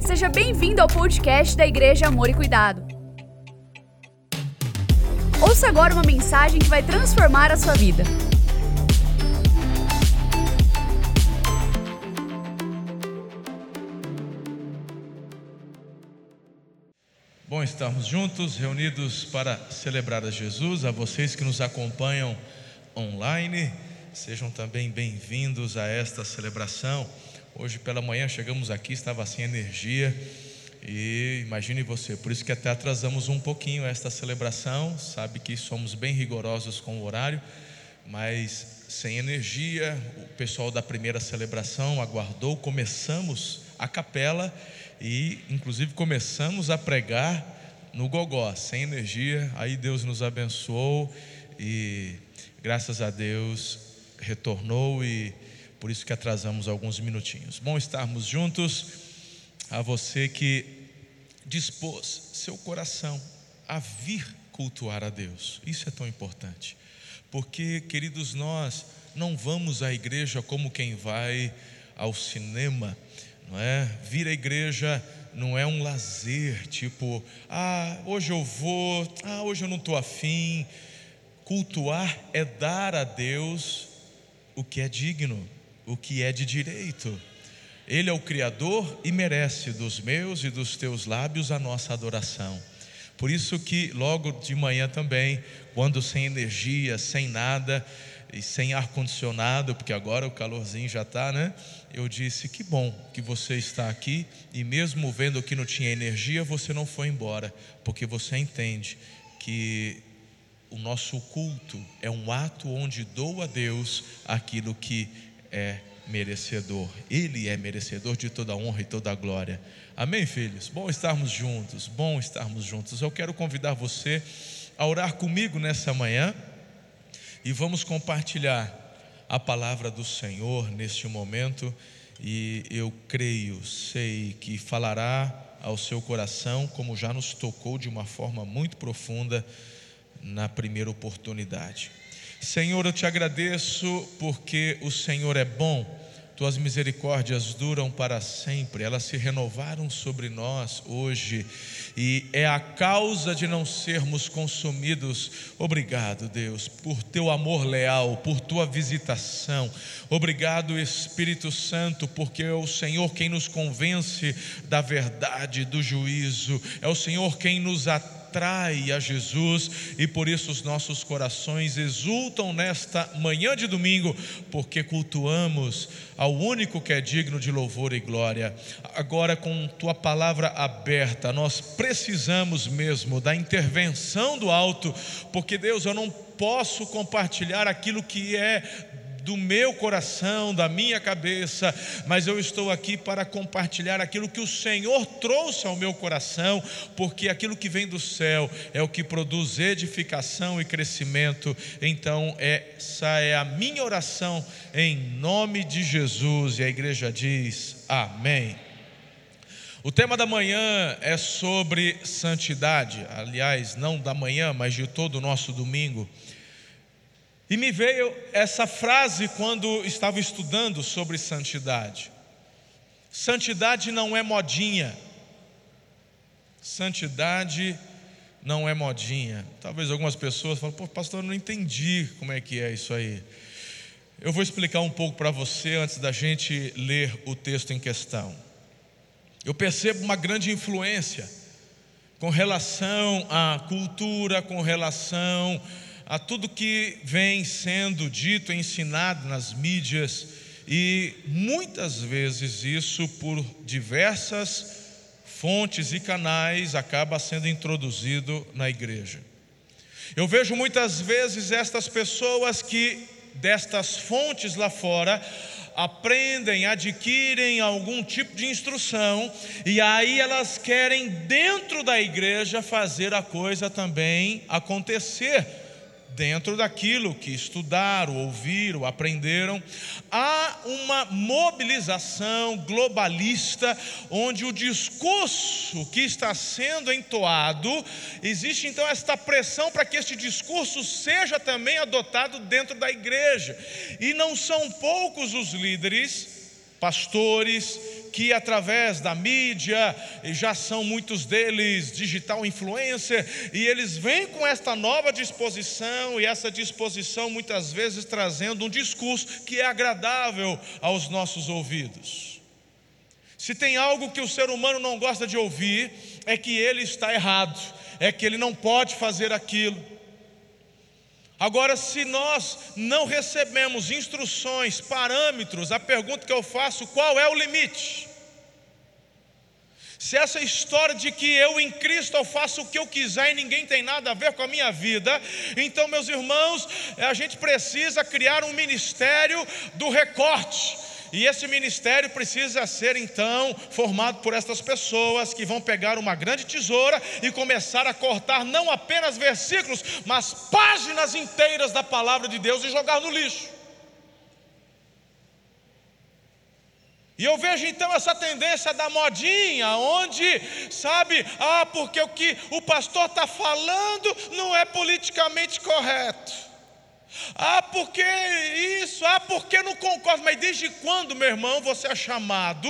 Seja bem-vindo ao podcast da Igreja Amor e Cuidado. Ouça agora uma mensagem que vai transformar a sua vida. Bom estarmos juntos, reunidos para celebrar a Jesus. A vocês que nos acompanham online, sejam também bem-vindos a esta celebração. Hoje pela manhã chegamos aqui, estava sem energia. E imagine você, por isso que até atrasamos um pouquinho esta celebração. Sabe que somos bem rigorosos com o horário, mas sem energia. O pessoal da primeira celebração aguardou. Começamos a capela e, inclusive, começamos a pregar no gogó, sem energia. Aí Deus nos abençoou e, graças a Deus, retornou e por isso que atrasamos alguns minutinhos. Bom estarmos juntos. A você que dispôs seu coração a vir cultuar a Deus. Isso é tão importante. Porque, queridos, nós não vamos à igreja como quem vai ao cinema, não é? Vir à igreja não é um lazer, tipo, ah, hoje eu vou, ah, hoje eu não estou afim. Cultuar é dar a Deus o que é digno, o que é de direito. Ele é o Criador e merece dos meus e dos teus lábios a nossa adoração. Por isso que logo de manhã também, quando sem energia, sem nada e sem ar condicionado, porque agora o calorzinho já está, né? Eu disse que bom que você está aqui e mesmo vendo que não tinha energia, você não foi embora, porque você entende que o nosso culto é um ato onde dou a Deus aquilo que é merecedor. Ele é merecedor de toda honra e toda glória. Amém, filhos? Bom estarmos juntos, bom estarmos juntos. Eu quero convidar você a orar comigo nessa manhã e vamos compartilhar a palavra do Senhor neste momento. E eu creio, sei que falará ao seu coração, como já nos tocou de uma forma muito profunda na primeira oportunidade. Senhor, eu te agradeço porque o Senhor é bom, tuas misericórdias duram para sempre, elas se renovaram sobre nós hoje e é a causa de não sermos consumidos. Obrigado, Deus, por teu amor leal, por tua visitação. Obrigado, Espírito Santo, porque é o Senhor quem nos convence da verdade, do juízo, é o Senhor quem nos atende atrai a Jesus e por isso os nossos corações exultam nesta manhã de domingo, porque cultuamos ao único que é digno de louvor e glória. Agora, com tua palavra aberta, nós precisamos mesmo da intervenção do alto, porque Deus, eu não posso compartilhar aquilo que é do meu coração, da minha cabeça, mas eu estou aqui para compartilhar aquilo que o Senhor trouxe ao meu coração, porque aquilo que vem do céu é o que produz edificação e crescimento. Então, essa é a minha oração em nome de Jesus, e a igreja diz: Amém. O tema da manhã é sobre santidade, aliás, não da manhã, mas de todo o nosso domingo. E me veio essa frase quando estava estudando sobre santidade. Santidade não é modinha. Santidade não é modinha. Talvez algumas pessoas falem, pô, pastor, eu não entendi como é que é isso aí. Eu vou explicar um pouco para você antes da gente ler o texto em questão. Eu percebo uma grande influência com relação à cultura, com relação a tudo que vem sendo dito, ensinado nas mídias, e muitas vezes isso, por diversas fontes e canais, acaba sendo introduzido na igreja. Eu vejo muitas vezes estas pessoas que, destas fontes lá fora, aprendem, adquirem algum tipo de instrução, e aí elas querem, dentro da igreja, fazer a coisa também acontecer dentro daquilo que estudaram, ouviram, aprenderam, há uma mobilização globalista onde o discurso que está sendo entoado, existe então esta pressão para que este discurso seja também adotado dentro da igreja. E não são poucos os líderes, pastores, que através da mídia, já são muitos deles digital influencer, e eles vêm com esta nova disposição, e essa disposição muitas vezes trazendo um discurso que é agradável aos nossos ouvidos. Se tem algo que o ser humano não gosta de ouvir, é que ele está errado, é que ele não pode fazer aquilo. Agora, se nós não recebemos instruções, parâmetros, a pergunta que eu faço: qual é o limite? Se essa história de que eu em Cristo eu faço o que eu quiser e ninguém tem nada a ver com a minha vida, então, meus irmãos, a gente precisa criar um ministério do recorte e esse ministério precisa ser então formado por estas pessoas que vão pegar uma grande tesoura e começar a cortar não apenas versículos, mas páginas inteiras da palavra de Deus e jogar no lixo. E eu vejo então essa tendência da modinha, onde, sabe, ah, porque o que o pastor está falando não é politicamente correto. Ah, porque isso? Ah, porque não concordo? Mas desde quando, meu irmão, você é chamado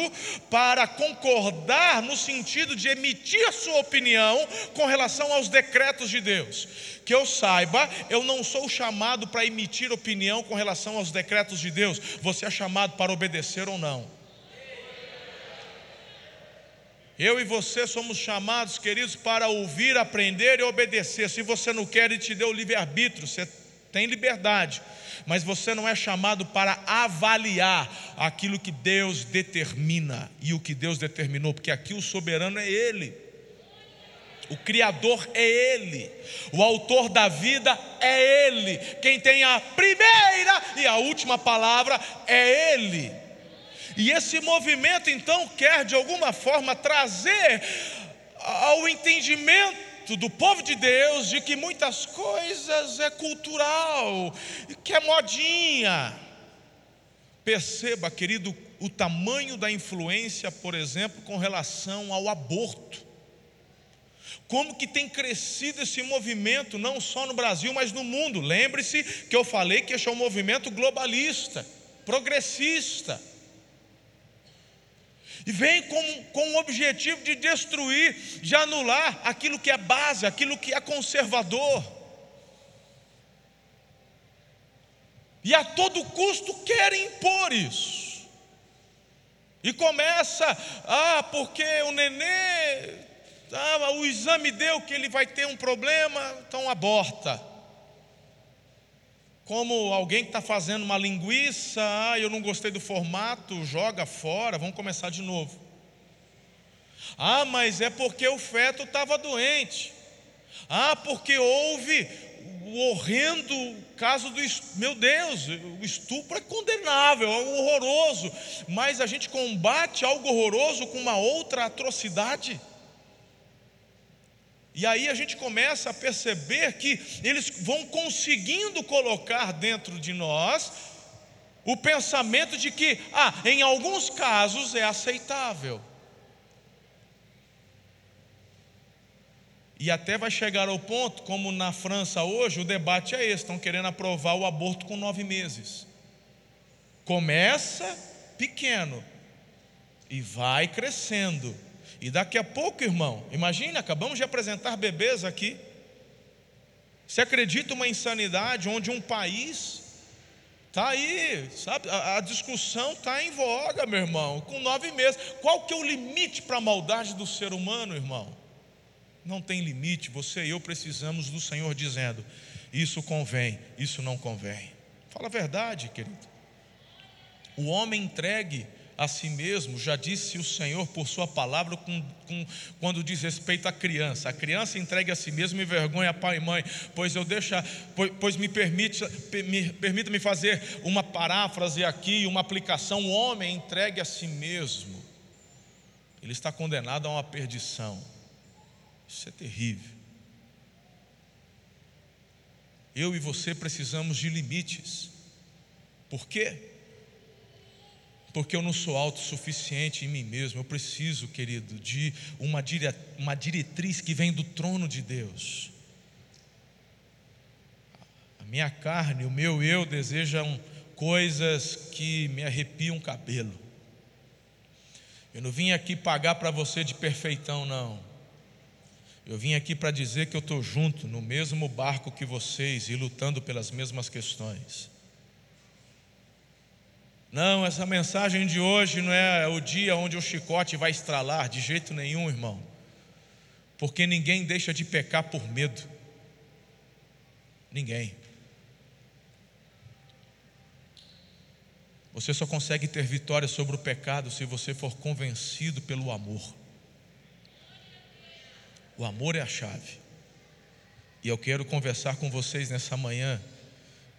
para concordar no sentido de emitir a sua opinião com relação aos decretos de Deus? Que eu saiba, eu não sou chamado para emitir opinião com relação aos decretos de Deus. Você é chamado para obedecer ou não. Eu e você somos chamados, queridos, para ouvir, aprender e obedecer. Se você não quer, Ele te deu o livre-arbítrio. Você tem liberdade, mas você não é chamado para avaliar aquilo que Deus determina e o que Deus determinou, porque aqui o soberano é Ele. O Criador é Ele, o Autor da vida é Ele, quem tem a primeira e a última palavra é Ele. E esse movimento então quer de alguma forma trazer ao entendimento do povo de Deus de que muitas coisas é cultural, que é modinha. Perceba, querido, o tamanho da influência, por exemplo, com relação ao aborto. Como que tem crescido esse movimento, não só no Brasil, mas no mundo. Lembre-se que eu falei que esse é um movimento globalista, progressista vem com, com o objetivo de destruir, de anular aquilo que é base, aquilo que é conservador. E a todo custo querem impor isso. E começa, ah, porque o nenê, ah, o exame deu que ele vai ter um problema, então aborta como alguém que está fazendo uma linguiça, ah, eu não gostei do formato, joga fora, vamos começar de novo. Ah, mas é porque o feto estava doente. Ah, porque houve o horrendo caso do meu Deus, o estupro é condenável, é horroroso, mas a gente combate algo horroroso com uma outra atrocidade. E aí a gente começa a perceber que eles vão conseguindo colocar dentro de nós o pensamento de que, ah, em alguns casos é aceitável. E até vai chegar ao ponto, como na França hoje, o debate é esse: estão querendo aprovar o aborto com nove meses. Começa pequeno e vai crescendo. E daqui a pouco, irmão, imagine, acabamos de apresentar bebês aqui. Você acredita uma insanidade onde um país está aí, sabe? A, a discussão está em voga, meu irmão, com nove meses. Qual que é o limite para a maldade do ser humano, irmão? Não tem limite. Você e eu precisamos do Senhor dizendo: isso convém, isso não convém. Fala a verdade, querido. O homem entregue a si mesmo, já disse o Senhor por Sua palavra, com, com, quando diz respeito à criança. A criança entregue a si mesmo e vergonha pai e mãe, pois eu deixa, pois, pois me permite, me, permita-me fazer uma paráfrase aqui, uma aplicação. O homem entregue a si mesmo, ele está condenado a uma perdição. Isso é terrível. Eu e você precisamos de limites. Por quê? Porque eu não sou autossuficiente em mim mesmo, eu preciso, querido, de uma, dire, uma diretriz que vem do trono de Deus. A minha carne, o meu eu desejam coisas que me arrepiam o cabelo. Eu não vim aqui pagar para você de perfeitão, não. Eu vim aqui para dizer que eu estou junto no mesmo barco que vocês e lutando pelas mesmas questões. Não, essa mensagem de hoje não é o dia onde o chicote vai estralar, de jeito nenhum, irmão. Porque ninguém deixa de pecar por medo. Ninguém. Você só consegue ter vitória sobre o pecado se você for convencido pelo amor. O amor é a chave. E eu quero conversar com vocês nessa manhã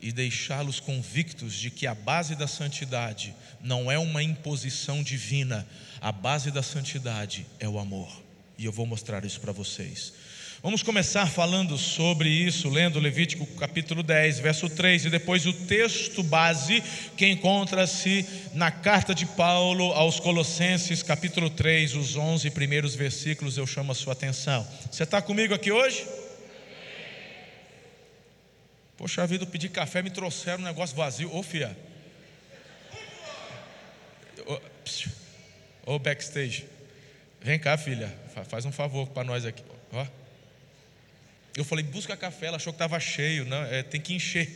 e deixá-los convictos de que a base da santidade não é uma imposição divina, a base da santidade é o amor. E eu vou mostrar isso para vocês. Vamos começar falando sobre isso, lendo Levítico capítulo 10, verso 3, e depois o texto base que encontra-se na carta de Paulo aos Colossenses, capítulo 3, os 11 primeiros versículos, eu chamo a sua atenção. Você está comigo aqui hoje? Poxa vida, eu pedi café, me trouxeram um negócio vazio. Ô, fia. Ô, backstage. Vem cá, filha. Faz um favor para nós aqui. Ó. Eu falei, busca café, ela achou que estava cheio, não, é, tem que encher.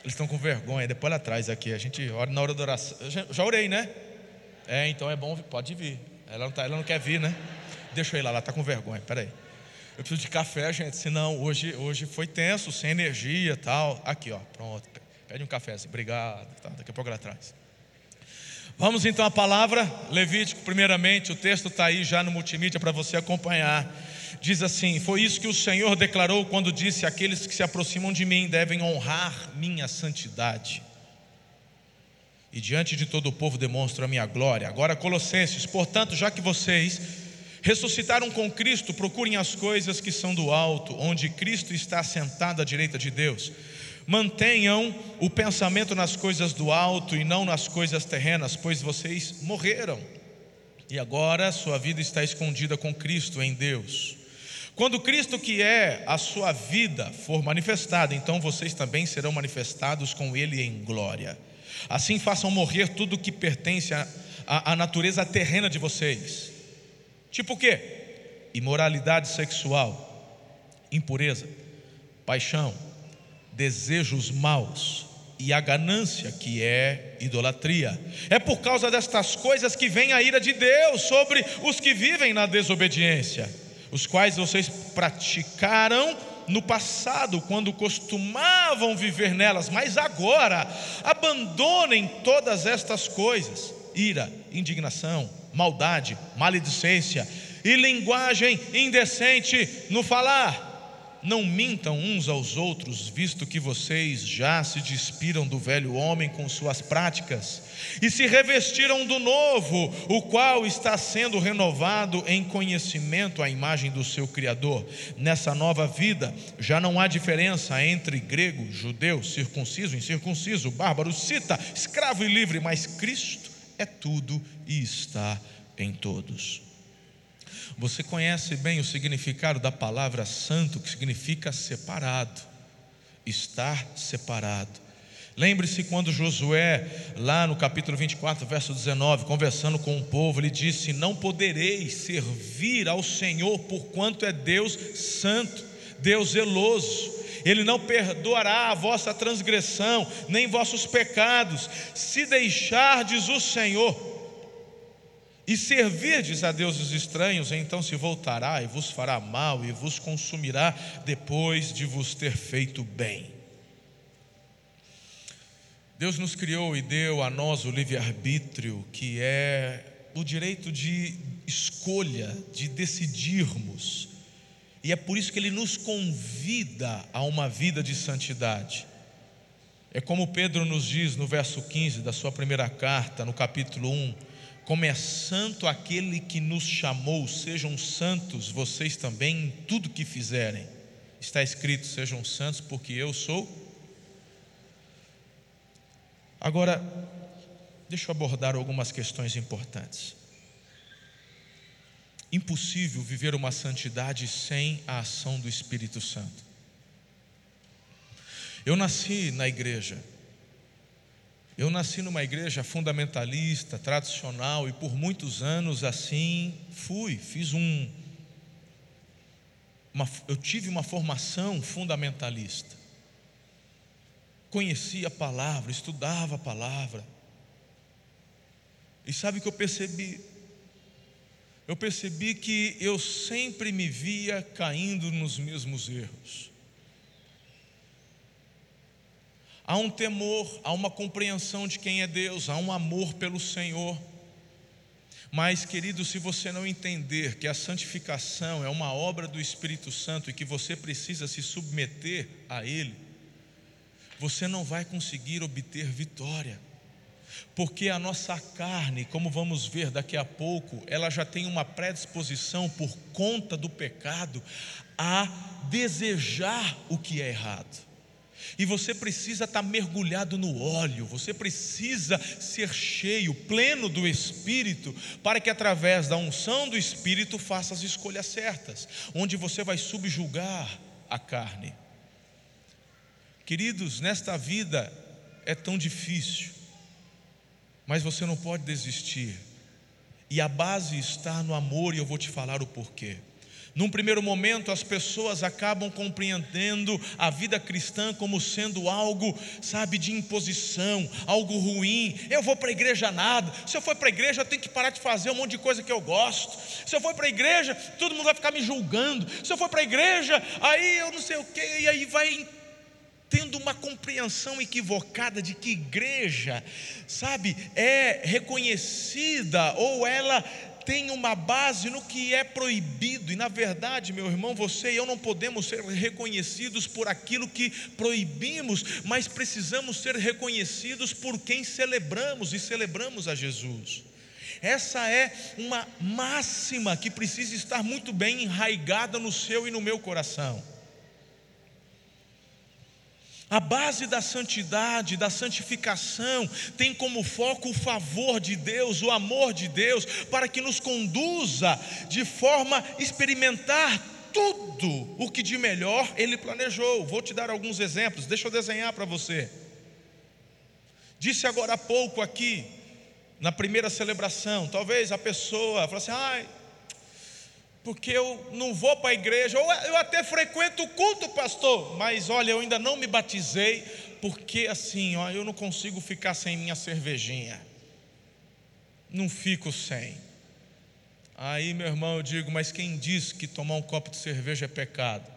Eles estão com vergonha, depois ela traz aqui, a gente ora na hora da oração. Já, já, orei, né? É, então é bom, pode vir. Ela não, tá, ela não quer vir, né? Deixa eu ir lá, ela está com vergonha, peraí. Eu preciso de café, gente, senão hoje, hoje foi tenso, sem energia tal. Aqui, ó, pronto. Pede um café, assim, obrigado. Tá, daqui a pouco ela traz. Vamos então à palavra, Levítico, primeiramente, o texto está aí já no multimídia para você acompanhar diz assim: Foi isso que o Senhor declarou quando disse: Aqueles que se aproximam de mim devem honrar minha santidade. E diante de todo o povo demonstro a minha glória. Agora, Colossenses, portanto, já que vocês ressuscitaram com Cristo, procurem as coisas que são do alto, onde Cristo está sentado à direita de Deus. Mantenham o pensamento nas coisas do alto e não nas coisas terrenas, pois vocês morreram. E agora sua vida está escondida com Cristo em Deus. Quando Cristo, que é a sua vida, for manifestado, então vocês também serão manifestados com Ele em glória. Assim façam morrer tudo que pertence à natureza terrena de vocês. Tipo o quê? Imoralidade sexual, impureza, paixão, desejos maus e a ganância, que é idolatria. É por causa destas coisas que vem a ira de Deus sobre os que vivem na desobediência os quais vocês praticaram no passado, quando costumavam viver nelas, mas agora abandonem todas estas coisas: ira, indignação, maldade, maledicência e linguagem indecente no falar não mintam uns aos outros, visto que vocês já se despiram do velho homem com suas práticas e se revestiram do novo, o qual está sendo renovado em conhecimento à imagem do seu Criador. Nessa nova vida já não há diferença entre grego, judeu, circunciso, incircunciso, bárbaro, cita, escravo e livre, mas Cristo é tudo e está em todos. Você conhece bem o significado da palavra santo, que significa separado, estar separado. Lembre-se quando Josué, lá no capítulo 24, verso 19, conversando com o povo, ele disse: Não podereis servir ao Senhor, porquanto é Deus santo, Deus zeloso. Ele não perdoará a vossa transgressão, nem vossos pecados, se deixardes o Senhor e servirdes a deuses estranhos, então se voltará e vos fará mal e vos consumirá depois de vos ter feito bem. Deus nos criou e deu a nós o livre-arbítrio, que é o direito de escolha, de decidirmos. E é por isso que Ele nos convida a uma vida de santidade. É como Pedro nos diz no verso 15 da sua primeira carta, no capítulo 1 como é santo aquele que nos chamou, sejam santos vocês também em tudo que fizerem. Está escrito: sejam santos, porque eu sou. Agora, deixa eu abordar algumas questões importantes. Impossível viver uma santidade sem a ação do Espírito Santo. Eu nasci na igreja, Eu nasci numa igreja fundamentalista, tradicional, e por muitos anos assim fui. Fiz um. Uma, eu tive uma formação fundamentalista. Conhecia a palavra, estudava a palavra. E sabe o que eu percebi? Eu percebi que eu sempre me via caindo nos mesmos erros. Há um temor, há uma compreensão de quem é Deus, há um amor pelo Senhor. Mas, querido, se você não entender que a santificação é uma obra do Espírito Santo e que você precisa se submeter a Ele, você não vai conseguir obter vitória. Porque a nossa carne, como vamos ver daqui a pouco, ela já tem uma predisposição por conta do pecado a desejar o que é errado. E você precisa estar mergulhado no óleo, você precisa ser cheio, pleno do Espírito, para que através da unção do Espírito faça as escolhas certas, onde você vai subjugar a carne. Queridos, nesta vida é tão difícil, mas você não pode desistir, e a base está no amor, e eu vou te falar o porquê. Num primeiro momento, as pessoas acabam compreendendo a vida cristã como sendo algo, sabe, de imposição, algo ruim. Eu vou para a igreja nada. Se eu for para a igreja, eu tenho que parar de fazer um monte de coisa que eu gosto. Se eu for para a igreja, todo mundo vai ficar me julgando. Se eu for para a igreja, aí eu não sei o quê, e aí vai tendo uma compreensão equivocada de que igreja, sabe, é reconhecida ou ela tem uma base no que é proibido, e na verdade, meu irmão, você e eu não podemos ser reconhecidos por aquilo que proibimos, mas precisamos ser reconhecidos por quem celebramos e celebramos a Jesus. Essa é uma máxima que precisa estar muito bem enraigada no seu e no meu coração. A base da santidade, da santificação, tem como foco o favor de Deus, o amor de Deus, para que nos conduza de forma a experimentar tudo o que de melhor Ele planejou. Vou te dar alguns exemplos, deixa eu desenhar para você. Disse agora há pouco aqui, na primeira celebração, talvez a pessoa fale assim: ai, porque eu não vou para a igreja, ou eu até frequento o culto, pastor, mas olha, eu ainda não me batizei, porque assim, ó, eu não consigo ficar sem minha cervejinha, não fico sem. Aí, meu irmão, eu digo, mas quem disse que tomar um copo de cerveja é pecado?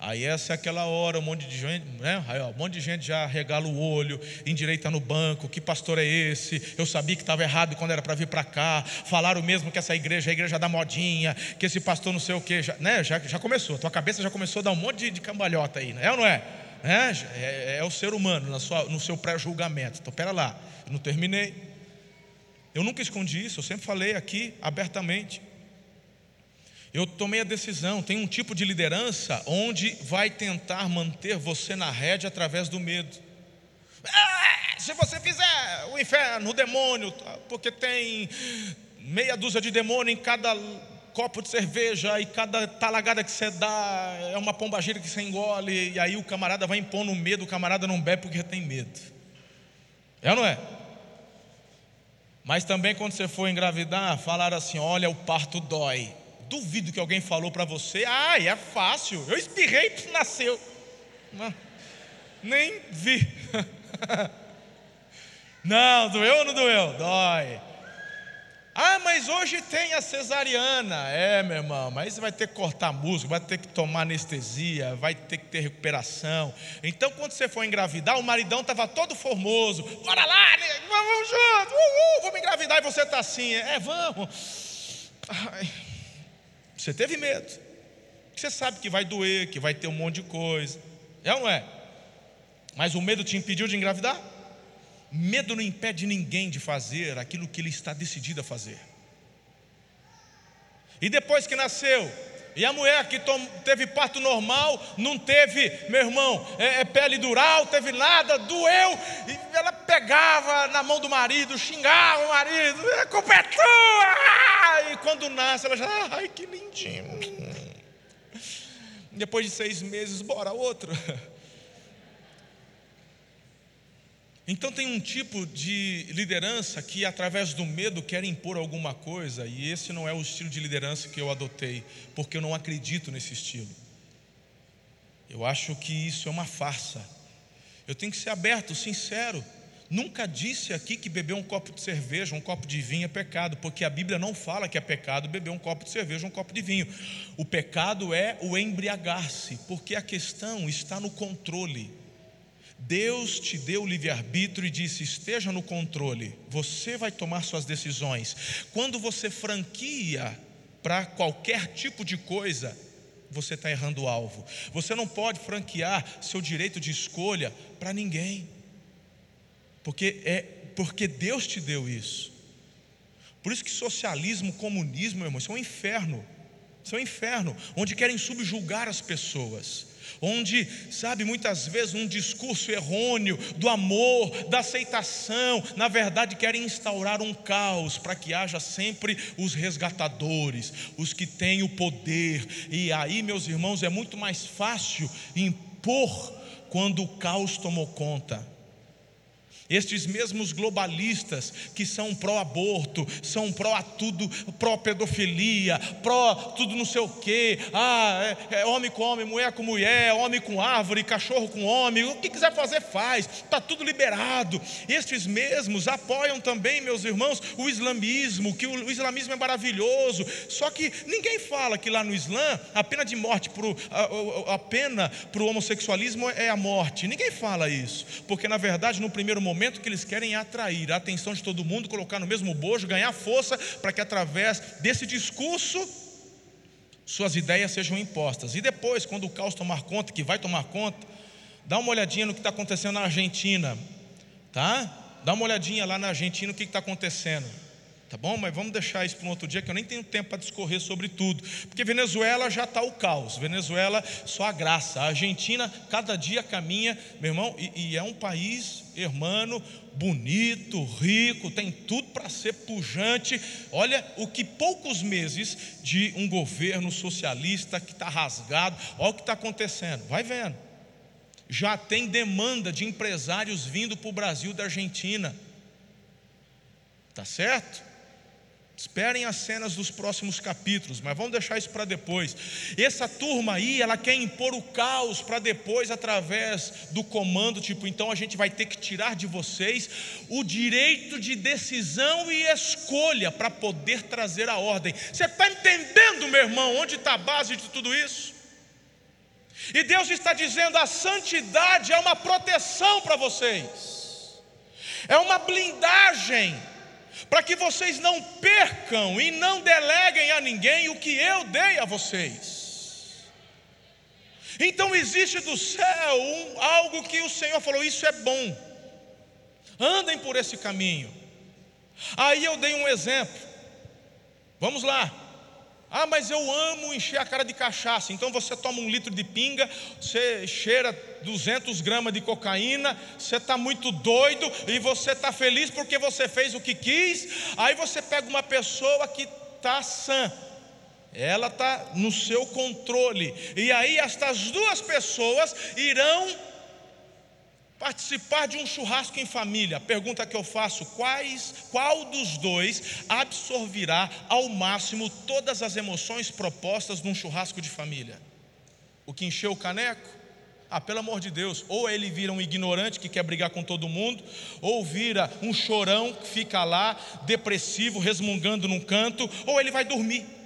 Aí essa é aquela hora, um monte de gente, né? Aí, ó, um monte de gente já regala o olho, endireita no banco, que pastor é esse? Eu sabia que estava errado quando era para vir para cá. Falaram mesmo que essa igreja é a igreja da modinha, que esse pastor não sei o que, já, né? já, já começou, tua cabeça já começou a dar um monte de, de cambalhota aí, né? é ou não é? É, é, é o ser humano na sua, no seu pré-julgamento. Então, pera lá, não terminei. Eu nunca escondi isso, eu sempre falei aqui abertamente. Eu tomei a decisão, tem um tipo de liderança onde vai tentar manter você na rede através do medo. Ah, se você fizer o inferno, o demônio, porque tem meia dúzia de demônio em cada copo de cerveja e cada talagada que você dá é uma pombagira que você engole, e aí o camarada vai impondo medo, o camarada não bebe porque tem medo. É ou não é? Mas também quando você for engravidar, falaram assim: olha, o parto dói. Duvido que alguém falou para você, ah, é fácil, eu espirrei e nasceu. Não, nem vi. Não, doeu ou não doeu? Dói. Ah, mas hoje tem a cesariana. É, meu irmão, mas vai ter que cortar músculo, vai ter que tomar anestesia, vai ter que ter recuperação. Então, quando você for engravidar, o maridão estava todo formoso. Bora lá, vamos junto, uhul, vamos engravidar. E você está assim, é, vamos. Ai. Você teve medo. Você sabe que vai doer, que vai ter um monte de coisa. É ou não é? Mas o medo te impediu de engravidar? Medo não impede ninguém de fazer aquilo que ele está decidido a fazer. E depois que nasceu, e a mulher que teve parto normal, não teve, meu irmão, é, é pele dural, teve nada, doeu, e ela pegava na mão do marido, xingava o marido, a culpa é tua! E quando nasce, ela já, ai que lindinho. Depois de seis meses, bora outro. Então tem um tipo de liderança que através do medo quer impor alguma coisa, e esse não é o estilo de liderança que eu adotei, porque eu não acredito nesse estilo. Eu acho que isso é uma farsa. Eu tenho que ser aberto, sincero. Nunca disse aqui que beber um copo de cerveja, um copo de vinho é pecado, porque a Bíblia não fala que é pecado beber um copo de cerveja, um copo de vinho. O pecado é o embriagar-se, porque a questão está no controle. Deus te deu o livre-arbítrio e disse: esteja no controle, você vai tomar suas decisões. Quando você franquia para qualquer tipo de coisa, você está errando o alvo. Você não pode franquear seu direito de escolha para ninguém porque é porque Deus te deu isso. Por isso que socialismo, comunismo, meu irmão, isso é um inferno. Isso é um inferno, onde querem subjugar as pessoas. Onde, sabe, muitas vezes um discurso errôneo do amor, da aceitação, na verdade querem instaurar um caos para que haja sempre os resgatadores, os que têm o poder. E aí, meus irmãos, é muito mais fácil impor quando o caos tomou conta. Estes mesmos globalistas que são pró-aborto, são pró tudo, pró-pedofilia, pró tudo não sei o quê, ah, é, é, homem com homem, mulher com mulher, homem com árvore, cachorro com homem, o que quiser fazer faz, está tudo liberado. Estes mesmos apoiam também, meus irmãos, o islamismo, que o, o islamismo é maravilhoso, só que ninguém fala que lá no Islã a pena de morte, pro, a, a pena para o homossexualismo é a morte, ninguém fala isso, porque na verdade no primeiro momento momento que eles querem atrair a atenção de todo mundo, colocar no mesmo bojo, ganhar força, para que através desse discurso suas ideias sejam impostas. E depois, quando o caos tomar conta, que vai tomar conta, dá uma olhadinha no que está acontecendo na Argentina, tá? Dá uma olhadinha lá na Argentina o que está acontecendo. Tá bom? Mas vamos deixar isso para um outro dia, que eu nem tenho tempo para discorrer sobre tudo. Porque Venezuela já está o caos. Venezuela, só a graça. A Argentina, cada dia caminha, meu irmão, e, e é um país, hermano, bonito, rico, tem tudo para ser pujante. Olha o que poucos meses de um governo socialista que está rasgado, olha o que está acontecendo. Vai vendo. Já tem demanda de empresários vindo para o Brasil da Argentina. Tá certo? Esperem as cenas dos próximos capítulos, mas vamos deixar isso para depois. Essa turma aí, ela quer impor o caos para depois, através do comando, tipo, então a gente vai ter que tirar de vocês o direito de decisão e escolha para poder trazer a ordem. Você está entendendo, meu irmão, onde está a base de tudo isso? E Deus está dizendo: a santidade é uma proteção para vocês, é uma blindagem para que vocês não percam e não deleguem a ninguém o que eu dei a vocês. Então existe do céu um, algo que o Senhor falou: Isso é bom, andem por esse caminho. Aí eu dei um exemplo, vamos lá, ah, mas eu amo encher a cara de cachaça. Então você toma um litro de pinga, você cheira 200 gramas de cocaína, você está muito doido e você está feliz porque você fez o que quis. Aí você pega uma pessoa que está sã, ela está no seu controle. E aí estas duas pessoas irão Participar de um churrasco em família. Pergunta que eu faço: quais, qual dos dois absorverá ao máximo todas as emoções propostas num churrasco de família? O que encheu o caneco? Ah, pelo amor de Deus, ou ele vira um ignorante que quer brigar com todo mundo, ou vira um chorão que fica lá, depressivo, resmungando num canto, ou ele vai dormir.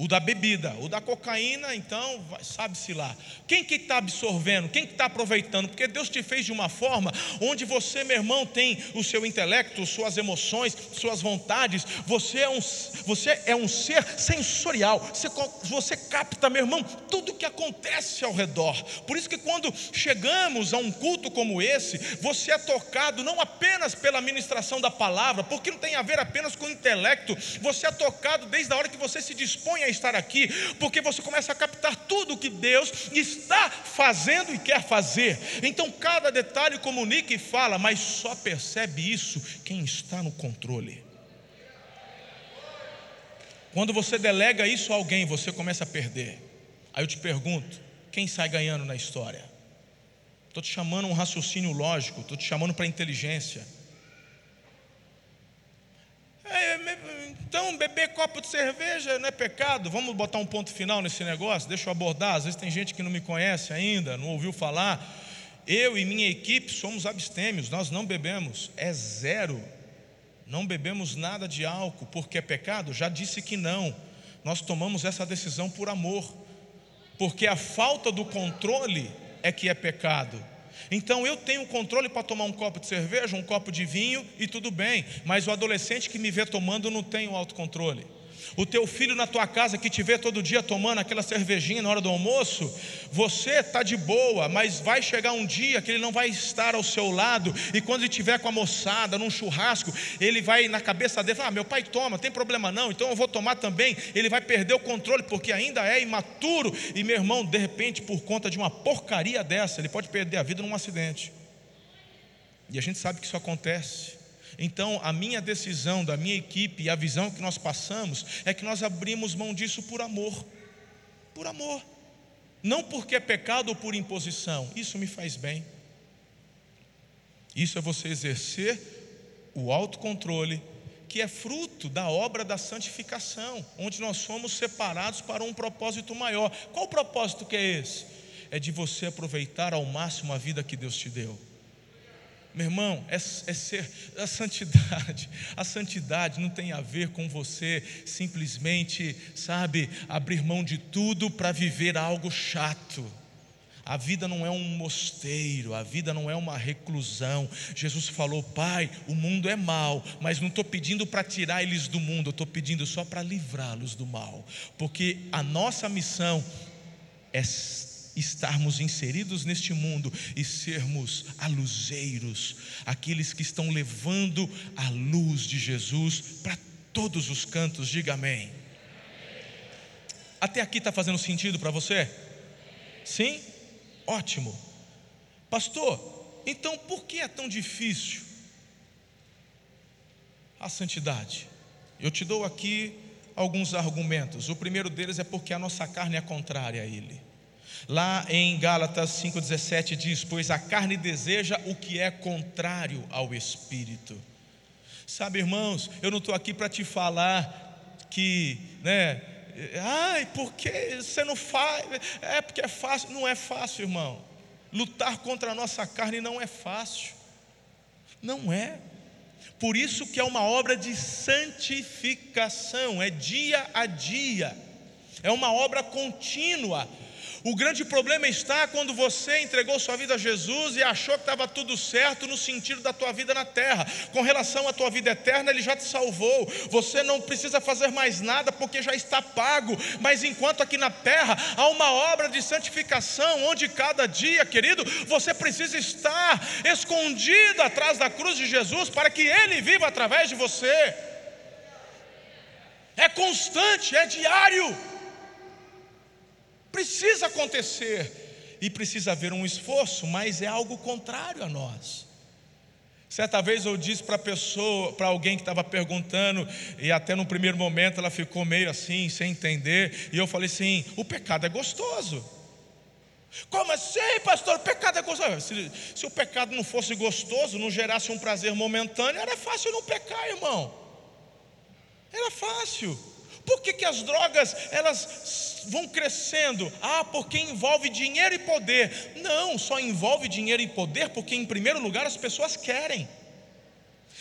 O da bebida, o da cocaína, então, sabe-se lá. Quem que está absorvendo? Quem que está aproveitando? Porque Deus te fez de uma forma onde você, meu irmão, tem o seu intelecto, suas emoções, suas vontades. Você é um, você é um ser sensorial. Você, você capta, meu irmão, tudo que acontece ao redor. Por isso que quando chegamos a um culto como esse, você é tocado não apenas pela ministração da palavra, porque não tem a ver apenas com o intelecto. Você é tocado desde a hora que você se dispõe a estar aqui, porque você começa a captar tudo o que Deus está fazendo e quer fazer. Então, cada detalhe comunica e fala, mas só percebe isso quem está no controle. Quando você delega isso a alguém, você começa a perder. Aí eu te pergunto: quem sai ganhando na história? estou te chamando um raciocínio lógico, estou te chamando para inteligência. É, então, beber copo de cerveja não é pecado. Vamos botar um ponto final nesse negócio? Deixa eu abordar. Às vezes tem gente que não me conhece ainda, não ouviu falar. Eu e minha equipe somos abstêmios, nós não bebemos, é zero. Não bebemos nada de álcool, porque é pecado? Já disse que não. Nós tomamos essa decisão por amor, porque a falta do controle é que é pecado. Então eu tenho controle para tomar um copo de cerveja, um copo de vinho e tudo bem, mas o adolescente que me vê tomando não tem o autocontrole. O teu filho na tua casa que te vê todo dia tomando aquela cervejinha na hora do almoço, você está de boa, mas vai chegar um dia que ele não vai estar ao seu lado, e quando ele estiver com a moçada, num churrasco, ele vai na cabeça dele, ah, meu pai toma, tem problema não, então eu vou tomar também. Ele vai perder o controle, porque ainda é imaturo, e meu irmão, de repente, por conta de uma porcaria dessa, ele pode perder a vida num acidente. E a gente sabe que isso acontece. Então, a minha decisão da minha equipe e a visão que nós passamos é que nós abrimos mão disso por amor. Por amor. Não porque é pecado ou por imposição. Isso me faz bem. Isso é você exercer o autocontrole, que é fruto da obra da santificação, onde nós somos separados para um propósito maior. Qual o propósito que é esse? É de você aproveitar ao máximo a vida que Deus te deu. Meu irmão, é, é, ser a santidade. A santidade não tem a ver com você simplesmente, sabe, abrir mão de tudo para viver algo chato. A vida não é um mosteiro, a vida não é uma reclusão. Jesus falou: Pai, o mundo é mal, mas não estou pedindo para tirar eles do mundo, estou pedindo só para livrá-los do mal, porque a nossa missão é estarmos inseridos neste mundo e sermos aluzeiros, aqueles que estão levando a luz de Jesus para todos os cantos, diga amém. Até aqui está fazendo sentido para você? Sim? Ótimo. Pastor, então por que é tão difícil a santidade? Eu te dou aqui alguns argumentos. O primeiro deles é porque a nossa carne é contrária a Ele. Lá em Gálatas 5,17 diz: Pois a carne deseja o que é contrário ao espírito. Sabe, irmãos, eu não estou aqui para te falar que, né, ai, porque você não faz, é porque é fácil. Não é fácil, irmão. Lutar contra a nossa carne não é fácil. Não é. Por isso que é uma obra de santificação, é dia a dia, é uma obra contínua o grande problema está quando você entregou sua vida a Jesus e achou que estava tudo certo no sentido da tua vida na terra. Com relação à tua vida eterna, Ele já te salvou. Você não precisa fazer mais nada porque já está pago. Mas enquanto aqui na terra há uma obra de santificação, onde cada dia, querido, você precisa estar escondido atrás da cruz de Jesus para que Ele viva através de você. É constante, é diário. Precisa acontecer e precisa haver um esforço, mas é algo contrário a nós. Certa vez eu disse para pessoa, para alguém que estava perguntando, e até no primeiro momento ela ficou meio assim, sem entender, e eu falei assim: o pecado é gostoso. Como assim, pastor? O pecado é gostoso. Se, se o pecado não fosse gostoso, não gerasse um prazer momentâneo, era fácil não pecar, irmão. Era fácil. Por que, que as drogas elas vão crescendo? Ah, porque envolve dinheiro e poder. Não, só envolve dinheiro e poder porque, em primeiro lugar, as pessoas querem.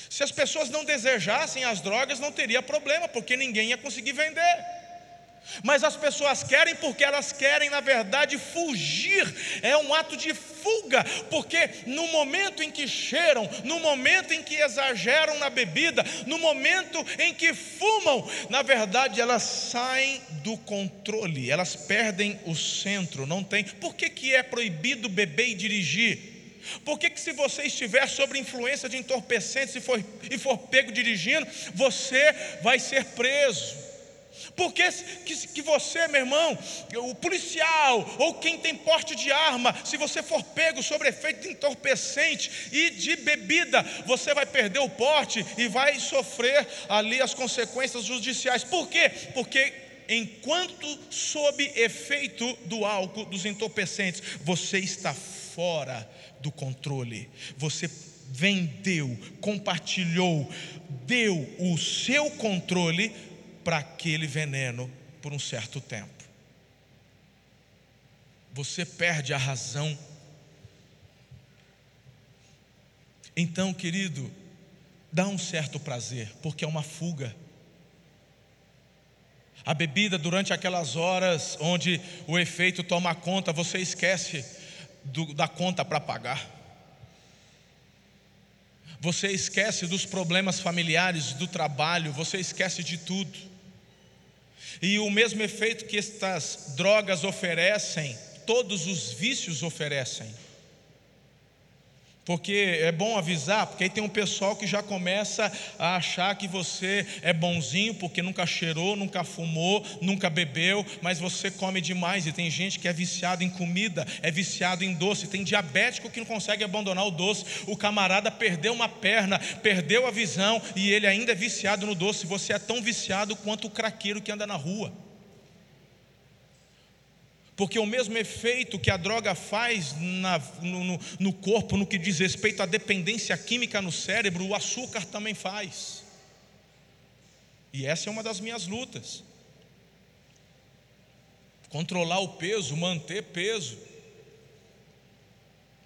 Se as pessoas não desejassem as drogas, não teria problema, porque ninguém ia conseguir vender. Mas as pessoas querem porque elas querem, na verdade, fugir. É um ato de fuga, porque no momento em que cheiram, no momento em que exageram na bebida, no momento em que fumam, na verdade elas saem do controle, elas perdem o centro, não tem. Por que, que é proibido beber e dirigir? Por que, que se você estiver sob influência de entorpecentes e for, e for pego dirigindo, você vai ser preso? Porque que, que você, meu irmão, o policial ou quem tem porte de arma, se você for pego sobre efeito de entorpecente e de bebida, você vai perder o porte e vai sofrer ali as consequências judiciais. Por quê? Porque enquanto sob efeito do álcool, dos entorpecentes, você está fora do controle. Você vendeu, compartilhou, deu o seu controle para aquele veneno por um certo tempo. Você perde a razão. Então, querido, dá um certo prazer, porque é uma fuga. A bebida, durante aquelas horas onde o efeito toma conta, você esquece do, da conta para pagar. Você esquece dos problemas familiares, do trabalho, você esquece de tudo. E o mesmo efeito que estas drogas oferecem, todos os vícios oferecem. Porque é bom avisar, porque aí tem um pessoal que já começa a achar que você é bonzinho porque nunca cheirou, nunca fumou, nunca bebeu, mas você come demais. E tem gente que é viciado em comida, é viciado em doce, tem diabético que não consegue abandonar o doce. O camarada perdeu uma perna, perdeu a visão e ele ainda é viciado no doce. Você é tão viciado quanto o craqueiro que anda na rua. Porque o mesmo efeito que a droga faz na, no, no, corpo, no que diz respeito à dependência química no cérebro, o açúcar também faz. E essa é uma das minhas lutas. Controlar o peso, manter peso.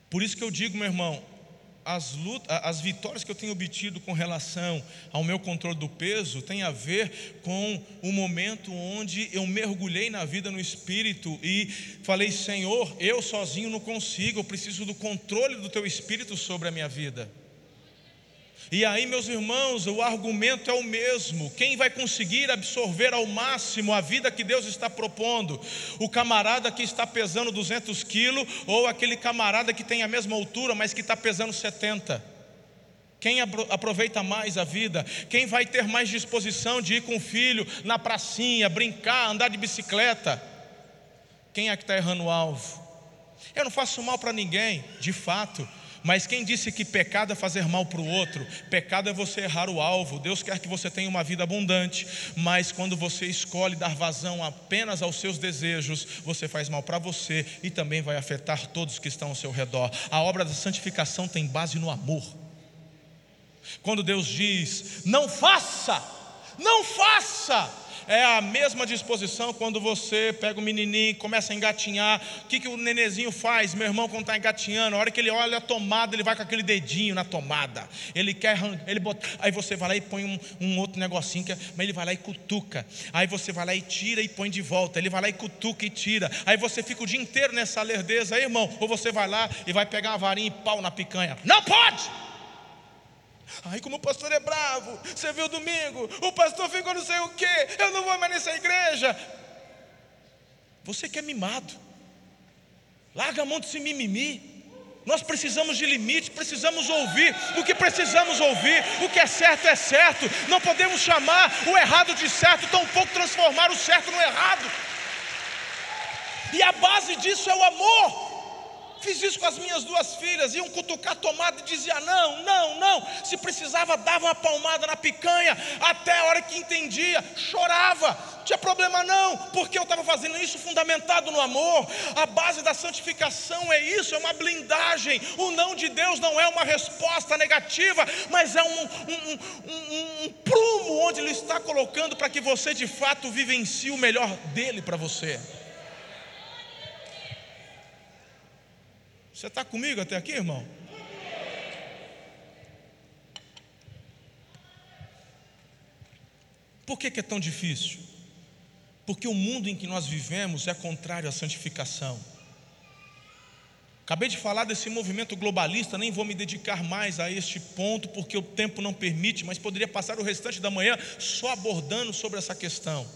Por isso que eu digo, meu irmão, as, lutas, as vitórias que eu tenho obtido com relação ao meu controle do peso tem a ver com o momento onde eu mergulhei na vida no espírito e falei: Senhor, eu sozinho não consigo, eu preciso do controle do teu espírito sobre a minha vida. E aí, meus irmãos, o argumento é o mesmo. Quem vai conseguir absorver ao máximo a vida que Deus está propondo? O camarada que está pesando 200 quilos ou aquele camarada que tem a mesma altura, mas que está pesando 70? Quem aproveita mais a vida? Quem vai ter mais disposição de ir com o filho na pracinha, brincar, andar de bicicleta? Quem é que está errando o alvo? Eu não faço mal para ninguém, de fato. Mas quem disse que pecado é fazer mal para o outro? Pecado é você errar o alvo. Deus quer que você tenha uma vida abundante, mas quando você escolhe dar vazão apenas aos seus desejos, você faz mal para você e também vai afetar todos que estão ao seu redor. A obra da santificação tem base no amor. Quando Deus diz: "Não faça", não faça, é a mesma disposição quando você pega o menininho, começa a engatinhar. O que, que o nenezinho faz, meu irmão, quando está engatinhando? A hora que ele olha a tomada, ele vai com aquele dedinho na tomada. Ele quer, ele bota, aí você vai lá e põe um, um outro negocinho, que, é, mas ele vai lá e cutuca. Aí você vai lá e tira e põe de volta. Ele vai lá e cutuca e tira. Aí você fica o dia inteiro nessa lerdeza, aí, irmão. Ou você vai lá e vai pegar a varinha e pau na picanha. Não pode! Ai, como o pastor é bravo. Você viu domingo? O pastor ficou não sei o quê. Eu não vou mais nessa igreja. Você que é mimado. Larga a mão desse mimimi. Nós precisamos de limite, precisamos ouvir o que precisamos ouvir, o que é certo é certo. Não podemos chamar o errado de certo, tampouco transformar o certo no errado. E a base disso é o amor. Fiz isso com as minhas duas filhas, iam cutucar a tomada e dizia não, não, não. Se precisava, dava uma palmada na picanha, até a hora que entendia, chorava. Não tinha problema não, porque eu estava fazendo isso fundamentado no amor. A base da santificação é isso, é uma blindagem. O não de Deus não é uma resposta negativa, mas é um, um, um, um prumo onde Ele está colocando para que você de fato vivencie o melhor dele para você. Você está comigo até aqui, irmão? Por que, que é tão difícil? Porque o mundo em que nós vivemos é contrário à santificação. Acabei de falar desse movimento globalista, nem vou me dedicar mais a este ponto, porque o tempo não permite, mas poderia passar o restante da manhã só abordando sobre essa questão.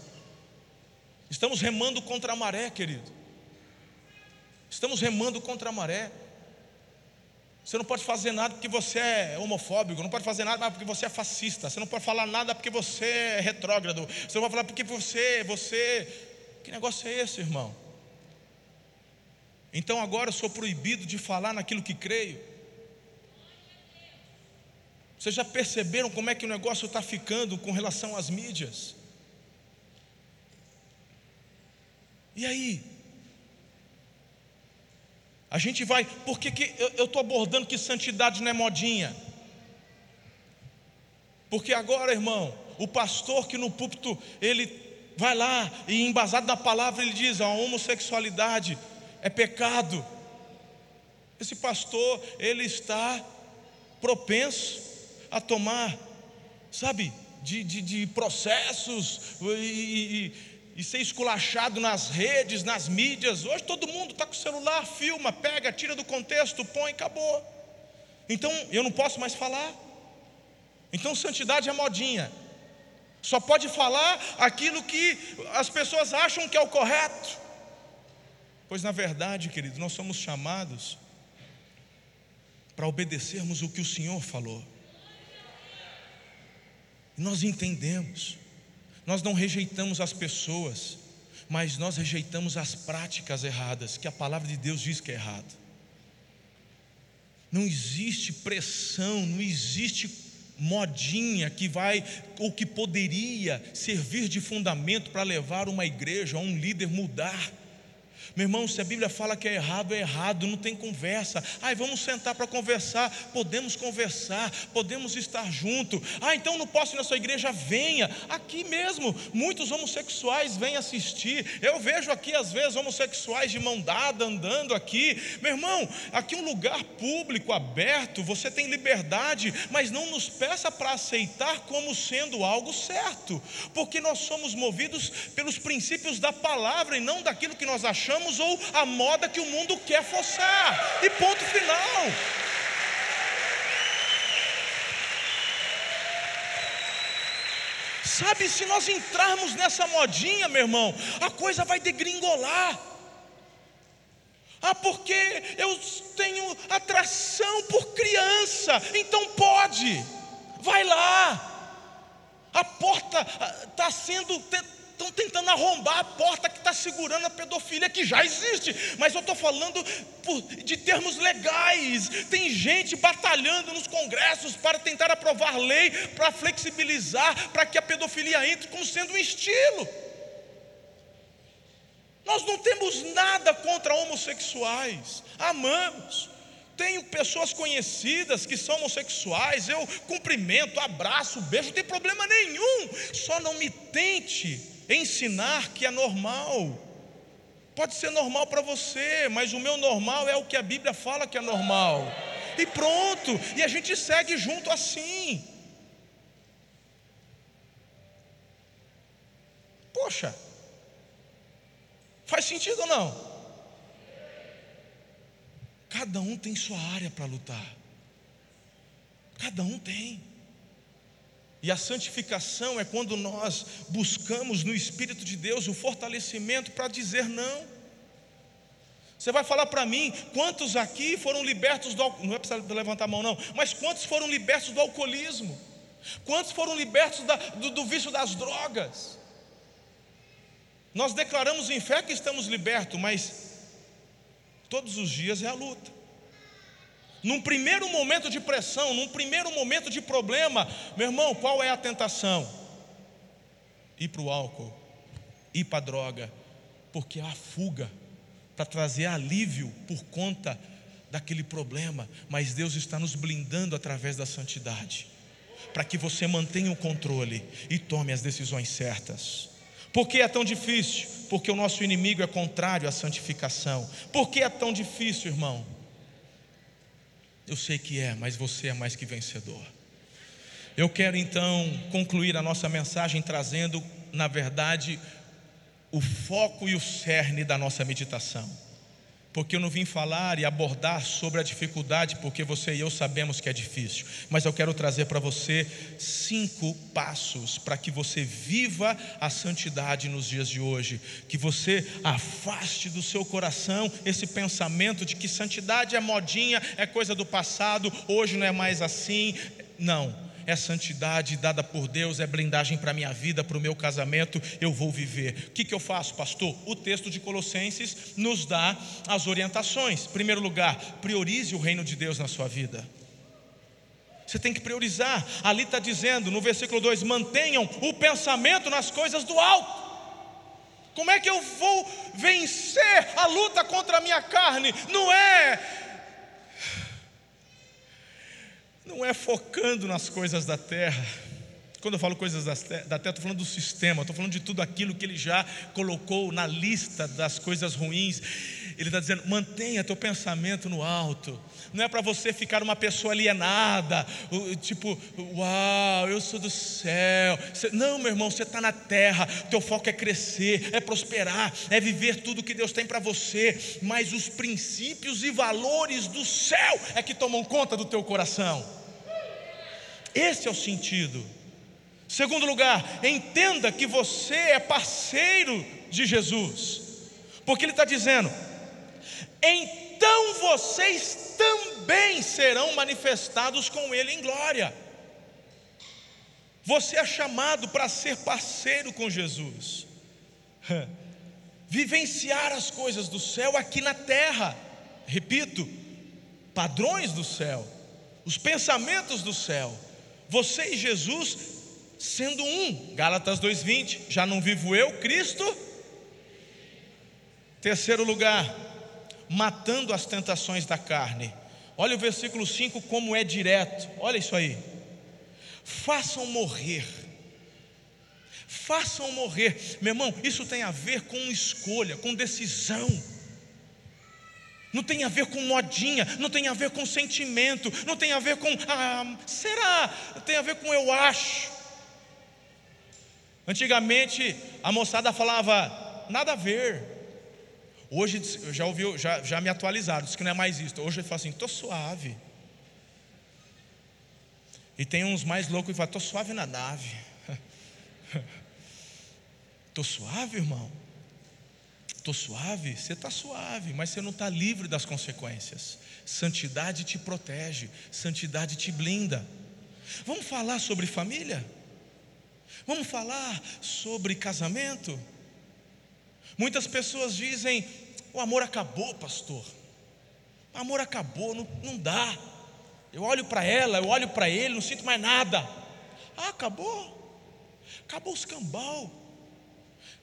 Estamos remando contra a maré, querido. Estamos remando contra a maré. Você não pode fazer nada porque você é homofóbico, não pode fazer nada porque você é fascista, você não pode falar nada porque você é retrógrado, você não pode falar porque você, você. Que negócio é esse, irmão? Então agora eu sou proibido de falar naquilo que creio. Vocês já perceberam como é que o negócio está ficando com relação às mídias? E aí? A gente vai, por que, que eu estou abordando que santidade não é modinha? Porque agora, irmão, o pastor que no púlpito ele vai lá e embasado na palavra ele diz: a homossexualidade é pecado. Esse pastor ele está propenso a tomar, sabe, de, de, de processos e, e, e, ser esculachado nas redes, nas mídias. Hoje todo mundo está com o celular, filma, pega, tira do contexto, põe, acabou. Então eu não posso mais falar. Então santidade é modinha. Só pode falar aquilo que as pessoas acham que é o correto. Pois na verdade, querido, nós somos chamados para obedecermos o que o Senhor falou. Nós entendemos, nós não rejeitamos as pessoas, mas nós rejeitamos as práticas erradas, que a palavra de Deus diz que é errado. Não existe pressão, não existe modinha que vai ou que poderia servir de fundamento para levar uma igreja, um líder mudar. Meu irmão, se a Bíblia fala que é errado, é errado, não tem conversa. Ai, vamos sentar para conversar. Podemos conversar, podemos estar junto. Ah, então não posso ir na sua igreja? Venha. Aqui mesmo, muitos homossexuais vêm assistir. Eu vejo aqui, às vezes, homossexuais de mão dada andando aqui. Meu irmão, aqui é um lugar público, aberto, você tem liberdade, mas não nos peça para aceitar como sendo algo certo, porque nós somos movidos pelos princípios da palavra e não daquilo que nós achamos ou a moda que o mundo quer forçar. E ponto final. Sabe, se nós entrarmos nessa modinha, meu irmão, a coisa vai degringolar. Ah, porque eu tenho atração por criança, então pode, vai lá. A porta está ah, sendo estão tentando arrombar a porta que está segurando a pedofilia, que já existe, mas eu estou falando por, de termos legais. Tem gente batalhando nos congressos para tentar aprovar lei, para flexibilizar, para que a pedofilia entre como sendo um estilo. Nós não temos nada contra homossexuais, amamos. Tenho pessoas conhecidas que são homossexuais, eu cumprimento, abraço, beijo, não tem problema nenhum. Só não me tente ensinar que é normal. Pode ser normal para você, mas o meu normal é o que a Bíblia fala que é normal. E pronto, e a gente segue junto assim. Poxa, faz sentido ou não? Cada um tem sua área para lutar. Cada um tem. E a santificação é quando nós buscamos no Espírito de Deus o fortalecimento para dizer não. Você vai falar para mim quantos aqui foram libertos do não é para levantar a mão não, mas quantos foram libertos do alcoolismo? Quantos foram libertos da, do, do vício das drogas? Nós declaramos em fé que estamos libertos, mas todos os dias é a luta. Num primeiro momento de pressão, num primeiro momento de problema, meu irmão, qual é a tentação? Ir para o álcool, ir para a droga, porque há fuga para trazer alívio por conta daquele problema, mas Deus está nos blindando através da santidade, para que você mantenha o controle e tome as decisões certas. Por que é tão difícil? Porque o nosso inimigo é contrário à santificação. Por que é tão difícil, irmão? Eu sei que é, mas você é mais que vencedor. Eu quero então concluir a nossa mensagem trazendo, na verdade, o foco e o cerne da nossa meditação porque eu não vim falar e abordar sobre a dificuldade, porque você e eu sabemos que é difícil, mas eu quero trazer para você cinco passos para que você viva a santidade nos dias de hoje, que você afaste do seu coração esse pensamento de que santidade é modinha, é coisa do passado, hoje não é mais assim. Não, é santidade dada por Deus, é blindagem para a minha vida, para o meu casamento, eu vou viver. O que, que eu faço, pastor? O texto de Colossenses nos dá as orientações. Em primeiro lugar, priorize o reino de Deus na sua vida. Você tem que priorizar. Ali está dizendo no versículo 2: mantenham o pensamento nas coisas do alto. Como é que eu vou vencer a luta contra a minha carne? Não é não é focando nas coisas da terra. Quando eu falo coisas da terra, estou falando do sistema, estou falando de tudo aquilo que ele já colocou na lista das coisas ruins. Ele está dizendo: mantenha teu pensamento no alto. Não é para você ficar uma pessoa alienada, tipo, uau, eu sou do céu. Não, meu irmão, você está na terra. Teu foco é crescer, é prosperar, é viver tudo que Deus tem para você. Mas os princípios e valores do céu é que tomam conta do teu coração. Esse é o sentido. Segundo lugar, entenda que você é parceiro de Jesus, porque Ele está dizendo: então vocês também serão manifestados com Ele em glória. Você é chamado para ser parceiro com Jesus, vivenciar as coisas do céu aqui na terra, repito, padrões do céu, os pensamentos do céu. Você e Jesus sendo um, Gálatas 2:20, já não vivo eu, Cristo. Terceiro lugar, matando as tentações da carne. Olha o versículo 5 como é direto. Olha isso aí. Façam morrer. Façam morrer. Meu irmão, isso tem a ver com escolha, com decisão. Não tem a ver com modinha, não tem a ver com sentimento, não tem a ver com ah, será, tem a ver com eu acho. Antigamente a moçada falava nada a ver. Hoje eu já ouvi, já, já me atualizaram, disse que não é mais isso. Hoje ele fala assim, estou suave. E tem uns mais loucos que falam, estou suave na nave. Estou suave, irmão? Estou suave? Você está suave, mas você não está livre das consequências. Santidade te protege, santidade te blinda. Vamos falar sobre família? Vamos falar sobre casamento? Muitas pessoas dizem: o amor acabou, pastor. O amor acabou, não, não dá. Eu olho para ela, eu olho para ele, não sinto mais nada. Ah, acabou. Acabou o escambau.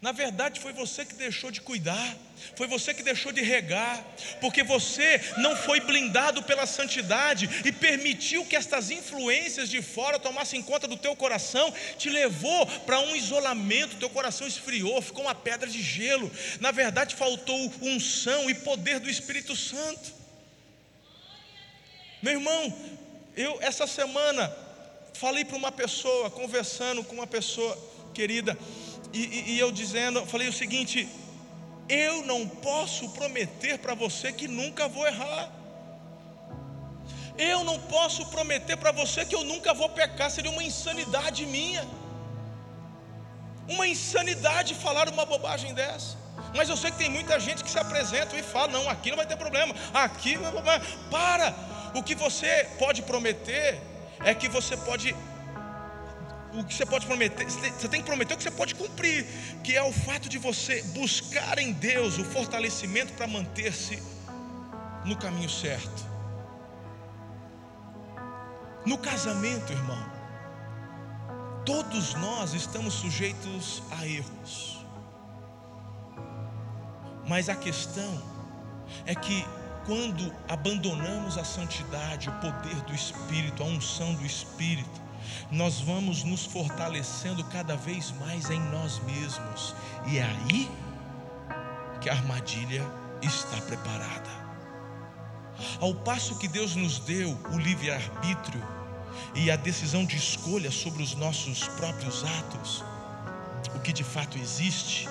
Na verdade, foi você que deixou de cuidar, foi você que deixou de regar, porque você não foi blindado pela santidade e permitiu que estas influências de fora tomassem conta do teu coração, te levou para um isolamento, teu coração esfriou, ficou uma pedra de gelo. Na verdade, faltou unção e poder do Espírito Santo. Meu irmão, eu essa semana falei para uma pessoa, conversando com uma pessoa querida, e, e eu dizendo, falei o seguinte: eu não posso prometer para você que nunca vou errar. Eu não posso prometer para você que eu nunca vou pecar, seria uma insanidade minha. Uma insanidade falar uma bobagem dessa. Mas eu sei que tem muita gente que se apresenta e fala: não, aqui não vai ter problema, aqui vai Para! O que você pode prometer é que você pode o que você pode prometer, você tem que prometer o que você pode cumprir, que é o fato de você buscar em Deus o fortalecimento para manter-se no caminho certo. No casamento, irmão, todos nós estamos sujeitos a erros. Mas a questão é que quando abandonamos a santidade, o poder do Espírito, a unção do Espírito, nós vamos nos fortalecendo cada vez mais em nós mesmos, e é aí que a armadilha está preparada. Ao passo que Deus nos deu o livre-arbítrio e a decisão de escolha sobre os nossos próprios atos, o que de fato existe,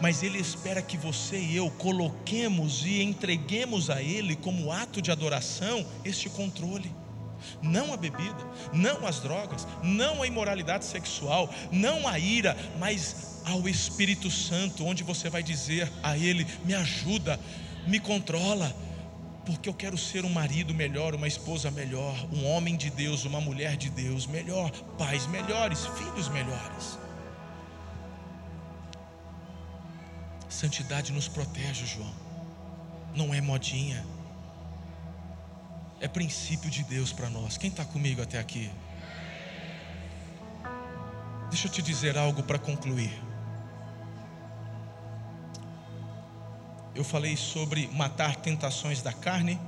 mas Ele espera que você e eu coloquemos e entreguemos a Ele, como ato de adoração, este controle não a bebida, não as drogas, não a imoralidade sexual, não a ira, mas ao Espírito Santo, onde você vai dizer a Ele: me ajuda, me controla, porque eu quero ser um marido melhor, uma esposa melhor, um homem de Deus, uma mulher de Deus melhor, pais melhores, filhos melhores. Santidade nos protege, João, não é modinha é princípio de Deus para nós. Quem está comigo até aqui? Deixa eu te dizer algo para concluir. eu falei sobre matar tentações da carne.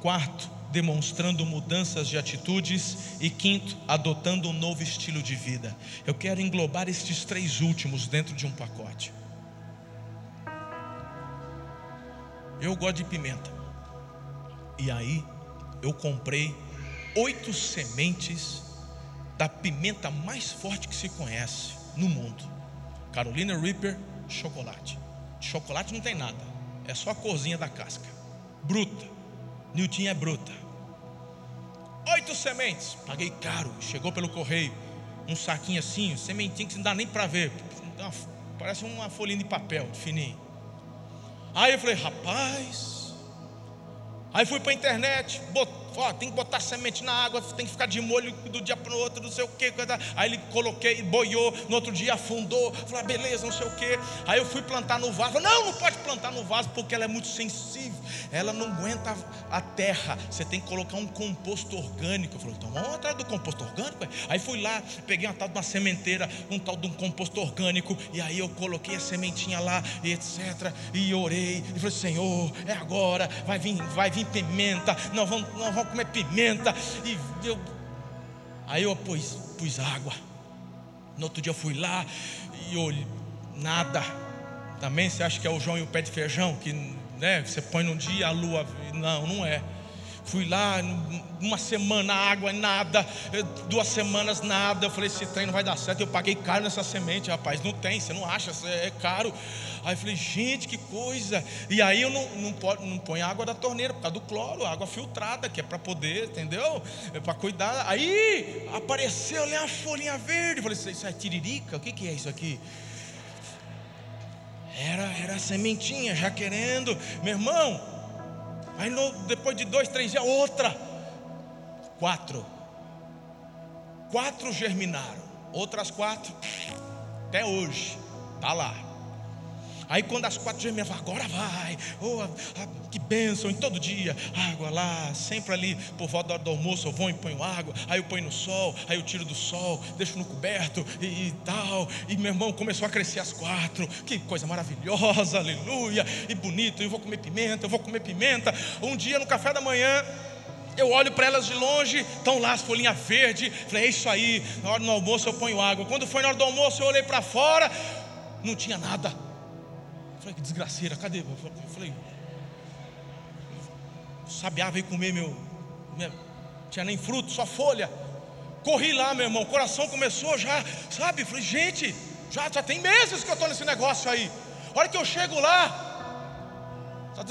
Quarto, demonstrando mudanças de atitudes. E quinto, adotando um novo estilo de vida. Eu quero englobar estes três últimos dentro de um pacote. Eu gosto de pimenta. E aí, eu comprei oito sementes da pimenta mais forte que se conhece no mundo. Carolina Reaper, chocolate. Chocolate não tem nada, é só a corzinha da casca. Bruta. Nilton é bruta. Oito sementes, paguei caro, chegou pelo correio. Um saquinho assim, sementinho que não dá nem para ver. Parece uma folhinha de papel, fininho. Aí eu falei, rapaz. Aí fui para a internet, botei ó, tem que botar semente na água, tem que ficar de molho do dia para o outro, não sei o que. Aí ele coloquei, boiou, no outro dia afundou. Falei, ah, beleza, não sei o que. Aí eu fui plantar no vaso. Não, não pode plantar no vaso porque ela é muito sensível. Ela não aguenta a terra. Você tem que colocar um composto orgânico. Eu falei, então vamos atrás do composto orgânico. Aí fui lá, peguei uma tal de uma sementeira, um tal de um composto orgânico. E aí eu coloquei a sementinha lá, e etc. E orei. E falei, Senhor, é agora. Vai vir, vai vir pimenta. Nós vamos, nós vamos comer pimenta. E eu, aí eu pus, pus água. No outro dia eu fui lá e olhei, nada. Também você acha que é o João e o pé de feijão? Que né, você põe num dia a lua. Não, não é. Fui lá, uma semana água, nada, duas semanas nada. Eu falei, esse trem não vai dar certo. Eu paguei caro nessa semente, rapaz. Não tem, você não acha, é caro. Aí eu falei, gente, que coisa. E aí eu não, não, não põe água da torneira, por causa do cloro, água filtrada, que é para poder, entendeu? É para cuidar. Aí apareceu ali uma folhinha verde. Eu falei, isso é tiririca? O que, que é isso aqui? Era, era a sementinha, já querendo. Meu irmão, aí depois de dois, três dias, outra. Quatro. Quatro germinaram. Outras quatro, até hoje, está lá. Aí quando as quatro gêmeas falam, agora vai, oh, que bênção, em todo dia, água lá, sempre ali, por volta da hora do almoço, eu vou e ponho água, aí eu ponho no sol, aí eu tiro do sol, deixo no coberto e, e tal. E meu irmão começou a crescer as quatro, que coisa maravilhosa, aleluia, e bonito, eu vou comer pimenta, eu vou comer pimenta. Um dia no café da manhã, eu olho para elas de longe, estão lá as folhinhas verdes. Falei, é isso aí. Na hora do almoço eu ponho água. Quando foi na hora do almoço, eu olhei para fora, não tinha nada. Falei, que desgraceira, cadê? Eu falei, o sabiá veio comer meu, tinha nem fruto, só folha. Corri lá, meu irmão, o coração começou já, sabe? Falei, gente, já, já tem meses que eu estou nesse negócio aí. A hora que eu chego lá,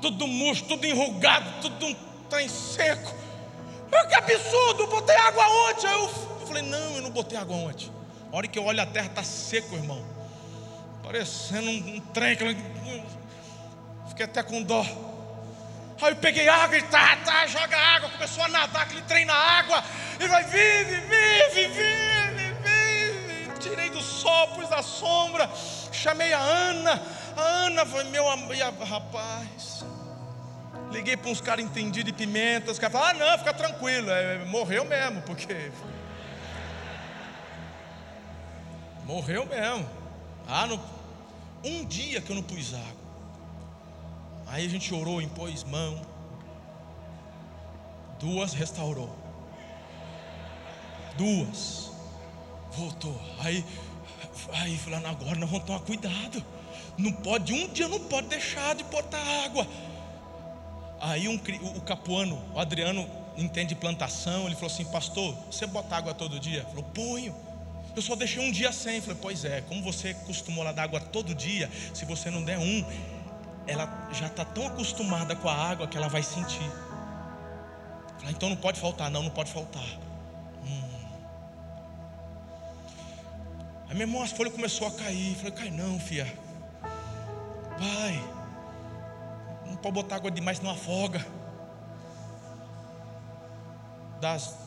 tudo murcho, tudo enrugado, tudo um trem seco. Que absurdo, botei água ontem. Aí eu falei, não, eu não botei água ontem. A hora que eu olho a terra está seco, irmão. Parecendo um, um trem. Fiquei até com dó. Aí eu peguei água e tá, tá, joga água. Começou a nadar aquele trem na água. E vai, vive, vive, vive, vive. Tirei do sol, pus da sombra. Chamei a Ana. A Ana foi meu amigo. Rapaz. Liguei para uns caras entendidos de pimenta. Os caras falaram: ah, não, fica tranquilo. É, morreu mesmo, porque Morreu mesmo. Ah, no... um dia que eu não pus água. Aí a gente orou, impôs mão. Duas restaurou. Duas. Voltou. Aí, aí falando, agora nós vamos tomar cuidado. Não pode, um dia não pode deixar de botar água. Aí um, o capuano, o Adriano, entende plantação, ele falou assim, pastor, você bota água todo dia? Falou, ponho. Eu só deixei um dia sem. Falei, pois é, como você costumou lá dar água todo dia, se você não der um, ela já está tão acostumada com a água que ela vai sentir. Falei, então não pode faltar, não, não pode faltar. Hum. Aí meu irmão, as folhas começou a cair. Falei, cai não, filha. Vai. Não pode botar água demais, não afoga. Das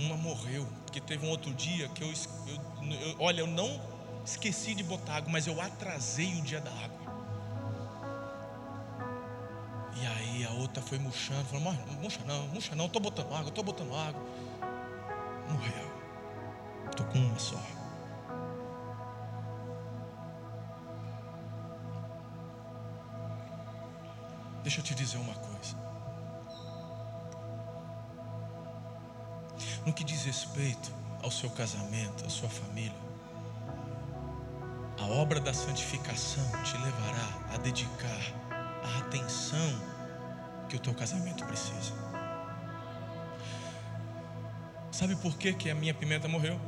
uma morreu, porque teve um outro dia que eu, eu, eu, olha, eu não esqueci de botar água, mas eu atrasei o dia da água. E aí a outra foi murchando, falou, murcha não, murcha não, estou botando água, estou botando água. Morreu. Estou com uma só. Deixa eu te dizer uma coisa. No que diz respeito ao seu casamento, à sua família, a obra da santificação te levará a dedicar a atenção que o teu casamento precisa. Sabe por que, que a minha pimenta morreu?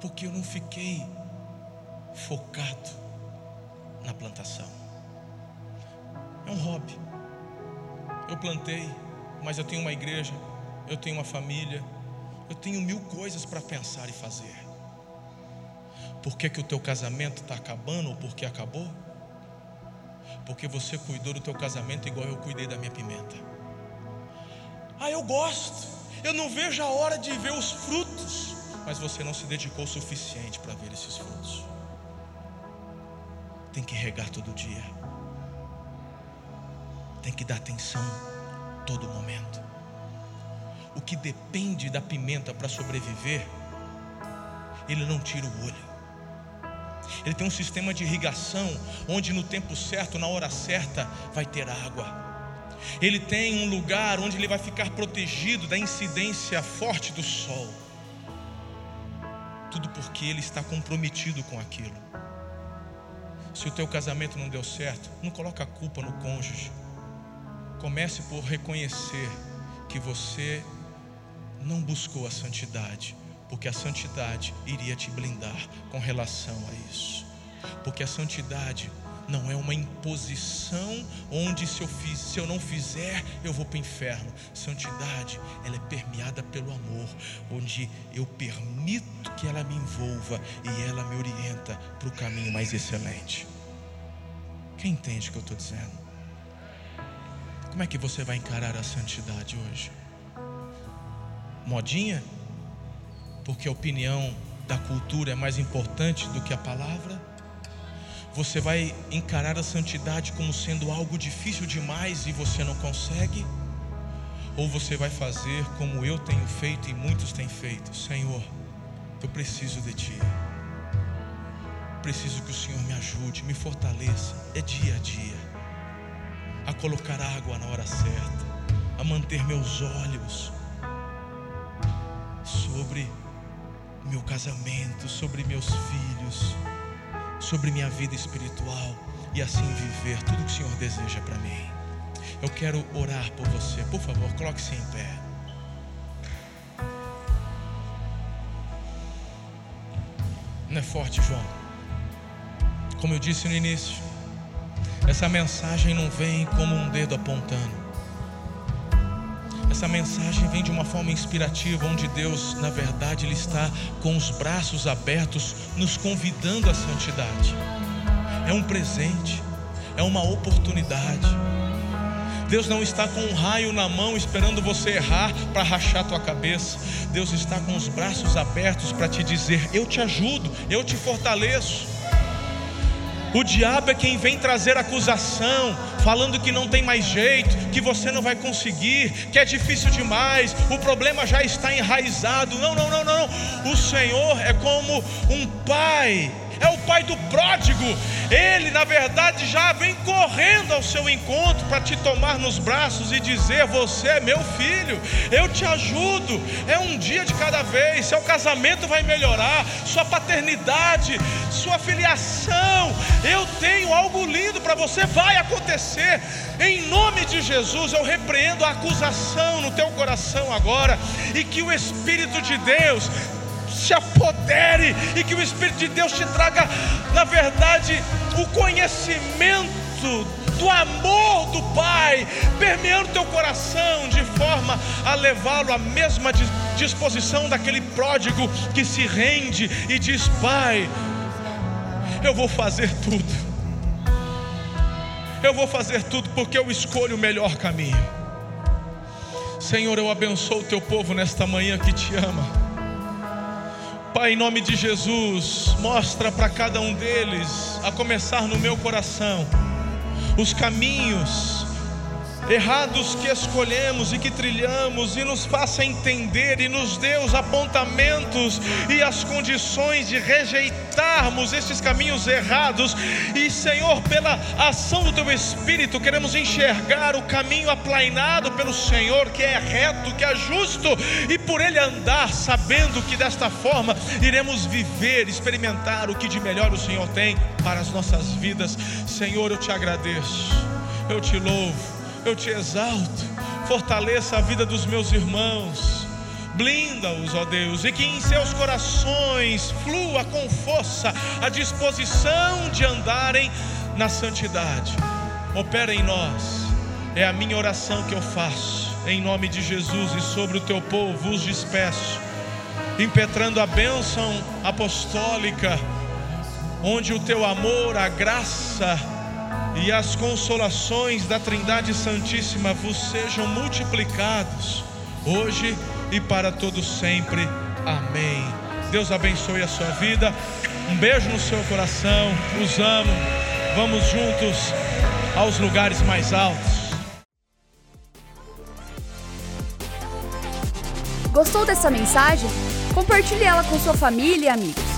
Porque eu não fiquei focado na plantação. É um hobby. Eu plantei, mas eu tenho uma igreja, eu tenho uma família, eu tenho mil coisas para pensar e fazer. Por que, que o teu casamento está acabando ou porque acabou? Porque você cuidou do teu casamento igual eu cuidei da minha pimenta. Ah, eu gosto. Eu não vejo a hora de ver os frutos. Mas você não se dedicou o suficiente para ver esses frutos. Tem que regar todo dia. Tem que dar atenção todo momento. O que depende da pimenta para sobreviver, ele não tira o olho. Ele tem um sistema de irrigação onde no tempo certo, na hora certa, vai ter água. Ele tem um lugar onde ele vai ficar protegido da incidência forte do sol. Tudo porque ele está comprometido com aquilo. Se o teu casamento não deu certo, não coloca a culpa no cônjuge. Comece por reconhecer que você não buscou a santidade, porque a santidade iria te blindar com relação a isso. Porque a santidade não é uma imposição onde se eu, fiz, se eu não fizer, eu vou para o inferno. Santidade, ela é permeada pelo amor, onde eu permito que ela me envolva e ela me orienta para o caminho mais excelente. Quem entende o que eu estou dizendo? Como é que você vai encarar a santidade hoje? Modinha? Porque a opinião da cultura é mais importante do que a palavra? Você vai encarar a santidade como sendo algo difícil demais e você não consegue? Ou você vai fazer como eu tenho feito e muitos têm feito? Senhor, eu preciso de Ti. Preciso que o Senhor me ajude, me fortaleça. É dia a dia. A colocar água na hora certa. A manter meus olhos sobre meu casamento, sobre meus filhos sobre minha vida espiritual e assim viver tudo que o Senhor deseja para mim. Eu quero orar por você. Por favor, coloque-se em pé. Não é forte, João? Como eu disse no início, essa mensagem não vem como um dedo apontando. Essa mensagem vem de uma forma inspirativa, onde Deus, na verdade, Ele está com os braços abertos, nos convidando à santidade. É um presente, é uma oportunidade. Deus não está com um raio na mão esperando você errar para rachar tua cabeça. Deus está com os braços abertos para te dizer: Eu te ajudo, eu te fortaleço. O diabo é quem vem trazer acusação, falando que não tem mais jeito, que você não vai conseguir, que é difícil demais, o problema já está enraizado. Não, não, não, não. O Senhor é como um pai é o pai do pródigo. Ele, na verdade, já vem correndo ao seu encontro para te tomar nos braços e dizer: Você é meu filho, eu te ajudo. É um dia de cada vez. Seu casamento vai melhorar, sua paternidade, sua filiação. Eu tenho algo lindo para você, vai acontecer. Em nome de Jesus, eu repreendo a acusação no teu coração agora e que o Espírito de Deus se apodere e que o Espírito de Deus te traga, na verdade, o conhecimento do amor do Pai, permeando teu coração de forma a levá-lo à mesma disposição daquele pródigo que se rende e diz: Pai, eu vou fazer tudo. Eu vou fazer tudo porque eu escolho o melhor caminho. Senhor, eu abençoo o teu povo nesta manhã que te ama. Pai, em nome de Jesus, mostra para cada um deles, a começar no meu coração, os caminhos errados que escolhemos e que trilhamos, e nos faça entender e nos dê os apontamentos e as condições de rejeitarmos esses caminhos errados. E, Senhor, pela ação do Teu Espírito, queremos enxergar o caminho aplainado pelo Senhor, que é reto, que é justo, e por ele andar, sabendo que desta forma iremos viver, experimentar o que de melhor o Senhor tem para as nossas vidas. Senhor, eu te agradeço, eu te louvo eu te exalto. Fortaleça a vida dos meus irmãos. Blinda-os, ó Deus, e que em seus corações flua com força a disposição de andarem na santidade. Opera em nós, é a minha oração que eu faço, em nome de Jesus e sobre o teu povo vos despeço, impetrando a bênção apostólica, onde o teu amor, a graça, e as consolações da Trindade Santíssima vos sejam multiplicados hoje e para todos sempre. Amém. Deus abençoe a sua vida. Um beijo no seu coração. Os amo. Vamos juntos aos lugares mais altos. Gostou dessa mensagem? Compartilhe ela com sua família e amigos.